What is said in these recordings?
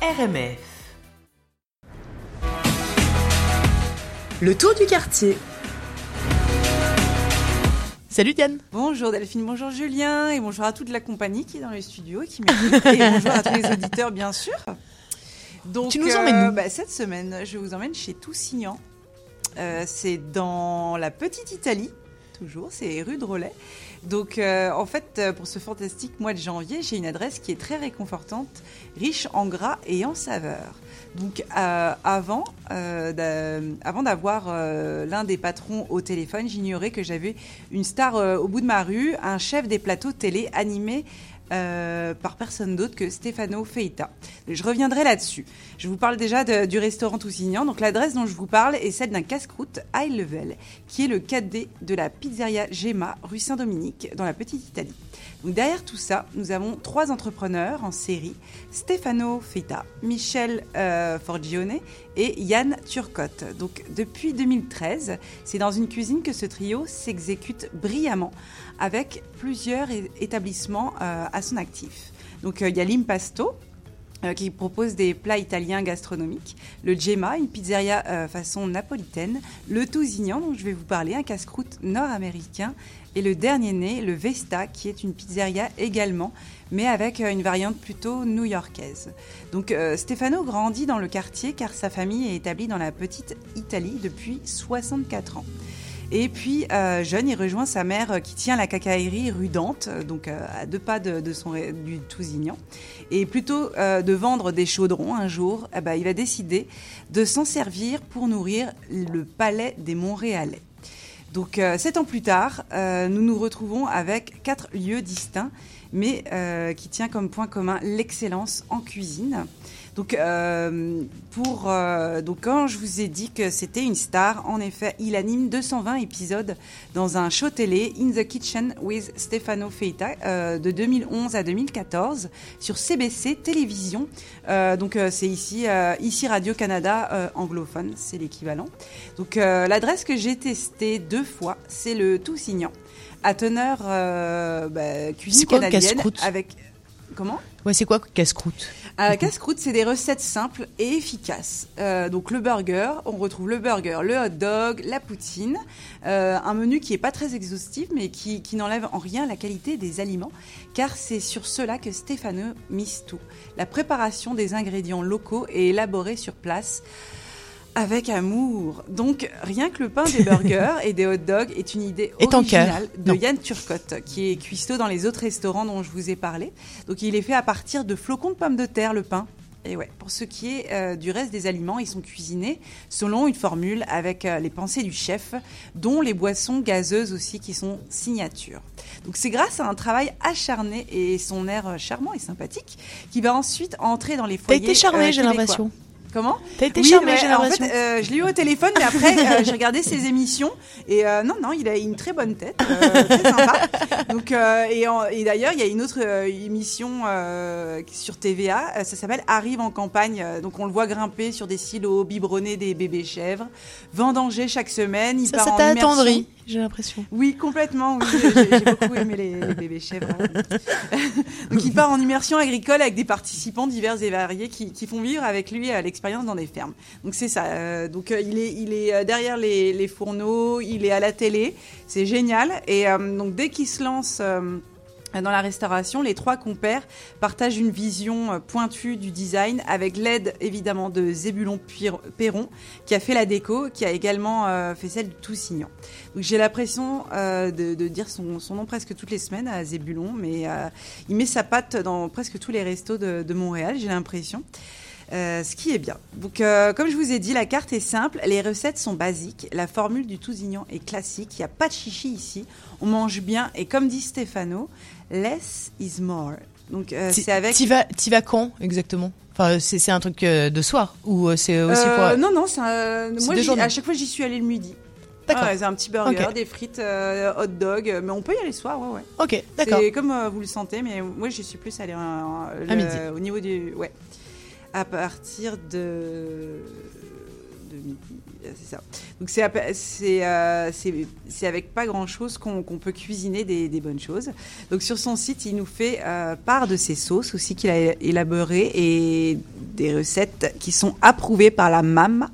RMF. Le tour du quartier. Salut Diane. Bonjour Delphine, bonjour Julien et bonjour à toute la compagnie qui est dans le studio et qui m'écoute. et bonjour à tous les auditeurs bien sûr. Donc, tu nous emmènes bah, Cette semaine, je vous emmène chez Toussignan. Euh, c'est dans la petite Italie, toujours, c'est rue de Rollet. Donc, euh, en fait, euh, pour ce fantastique mois de janvier, j'ai une adresse qui est très réconfortante, riche en gras et en saveur. Donc, euh, avant, avant d'avoir l'un des patrons au téléphone, j'ignorais que j'avais une star au bout de ma rue, un chef des plateaux télé animé euh, par personne d'autre que Stefano Feita. Je reviendrai là-dessus. Je vous parle déjà du restaurant Toussignan. Donc l'adresse dont je vous parle est celle d'un casse-croûte high level, qui est le cadet de la pizzeria Gemma, rue Saint-Dominique, dans la petite Italie. Donc derrière tout ça, nous avons trois entrepreneurs en série Stefano Feita, Michel euh, Forgione et Yann Turcotte. Donc depuis 2013, c'est dans une cuisine que ce trio s'exécute brillamment avec plusieurs établissements euh, à son actif. Donc euh, il y a l'Impasto, euh, qui propose des plats italiens gastronomiques, le Gemma, une pizzeria façon napolitaine, le Tousignan, dont je vais vous parler, un casse-croûte nord-américain, et le dernier né, le Vesta, qui est une pizzeria également, mais avec une variante plutôt new-yorkaise. Donc Stefano grandit dans le quartier car sa famille est établie dans la petite Italie depuis 64 ans. Et puis, euh, jeune, il rejoint sa mère euh, qui tient la cacaillerie rue Dante, euh, donc à deux pas de, son, du Tousignan. Et plutôt de vendre des chaudrons un jour, eh ben, il va décider de s'en servir pour nourrir le palais des Montréalais. Donc, sept ans plus tard, nous nous retrouvons avec quatre lieux distincts, mais qui tient comme point commun l'excellence en cuisine. Donc, euh, pour, euh, donc, quand je vous ai dit que c'était une star, en effet, il anime 220 épisodes dans un show télé, In the Kitchen with Stefano Feita, euh, de 2011 à 2014, sur CBC Télévision. donc, c'est ici, ici Radio-Canada anglophone, c'est l'équivalent. Donc, l'adresse que j'ai testée deux fois, c'est le Toussignan, à teneur bah, cuisine canadienne. avec Comment Ouais, c'est quoi casse-croûte euh, Casse-croûte, c'est des recettes simples et efficaces. Euh, donc le burger, on retrouve le burger, le hot dog, la poutine, euh, un menu qui est pas très exhaustif, mais qui, qui n'enlève en rien la qualité des aliments, car c'est sur cela que Stéphane mise tout. La préparation des ingrédients locaux est élaborée sur place avec amour. Donc, rien que le pain des burgers et des hot dogs est une idée originale de Yann Turcotte, qui est cuistot dans les autres restaurants dont je vous ai parlé. Donc, il est fait à partir de flocons de pommes de terre, le pain. Et ouais, pour ce qui est euh, du reste des aliments, ils sont cuisinés selon une formule avec euh, les pensées du chef, dont les boissons gazeuses aussi qui sont signature. Donc c'est grâce à un travail acharné et son air euh, charmant et sympathique qui va ensuite entrer dans les foyers. T'as été charmé, j'ai l'impression. Comment T'as été charmé, j'ai En fait, euh, je l'ai eu au téléphone, mais après, euh, j'ai regardé ses émissions. Et euh, non, non, il a une très bonne tête, très sympa. Donc, et, et d'ailleurs, il y a une autre émission sur TVA, ça s'appelle Arrive en campagne. Donc, on le voit grimper sur des silos, biberonner des bébés chèvres, vendanger chaque semaine. Il ça, ça t'a attendri j'ai l'impression. Oui, complètement. j'ai beaucoup aimé les, bébés chèvres. Donc, il part en immersion agricole avec des participants divers et variés qui, font vivre avec lui à l'expérience dans des fermes. Donc, c'est ça. Euh, donc, euh, il est, il est euh, derrière les, fourneaux, il est à la télé. C'est génial. Et donc, dès qu'il se lance dans la restauration, les trois compères partagent une vision euh, pointue du design avec l'aide évidemment de Zébulon Perron qui a fait la déco, qui a également euh, fait celle de Toussignan. Donc j'ai l'impression euh, de, dire son, nom presque toutes les semaines à Zébulon, mais il met sa patte dans presque tous les restos de, Montréal, j'ai l'impression. Ce qui est bien. Donc, comme je vous ai dit, la carte est simple, les recettes sont basiques, la formule du tousignan est classique, il n'y a pas de chichi ici, on mange bien et comme dit Stefano, less is more. Donc, euh, c'est avec. T'y vas, vas quand exactement? Enfin, c'est un truc de soir ou c'est aussi pour. Non, non, c'est moi à chaque fois j'y suis allée le midi. D'accord. c'est un petit burger, des frites, hot dog, mais on peut y aller le soir, ouais, ouais. Ok, d'accord. C'est comme vous le sentez, mais moi j'y suis plus allée au niveau du, ouais à partir de midi. C'est ça. Donc c'est euh, c'est avec pas grand chose qu'on peut cuisiner des, des, bonnes choses. Donc sur son site, il nous fait euh, part de ses sauces aussi qu'il a élaborées et des recettes qui sont approuvées par la MAM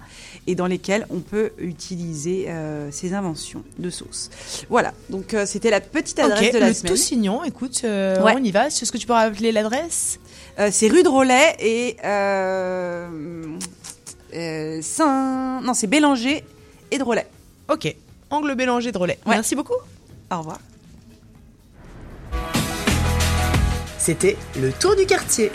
et dans lesquelles on peut utiliser ces inventions de sauce. Voilà, donc c'était la petite adresse de la le semaine. Toussignon, écoute, on y va. Est-ce que tu peux rappeler l'adresse? C'est rue de Rollet et Saint... Non, c'est Bélanger et de Rollet. Ok, angle Bélanger de Rollet. Merci beaucoup. Au revoir. C'était le tour du quartier.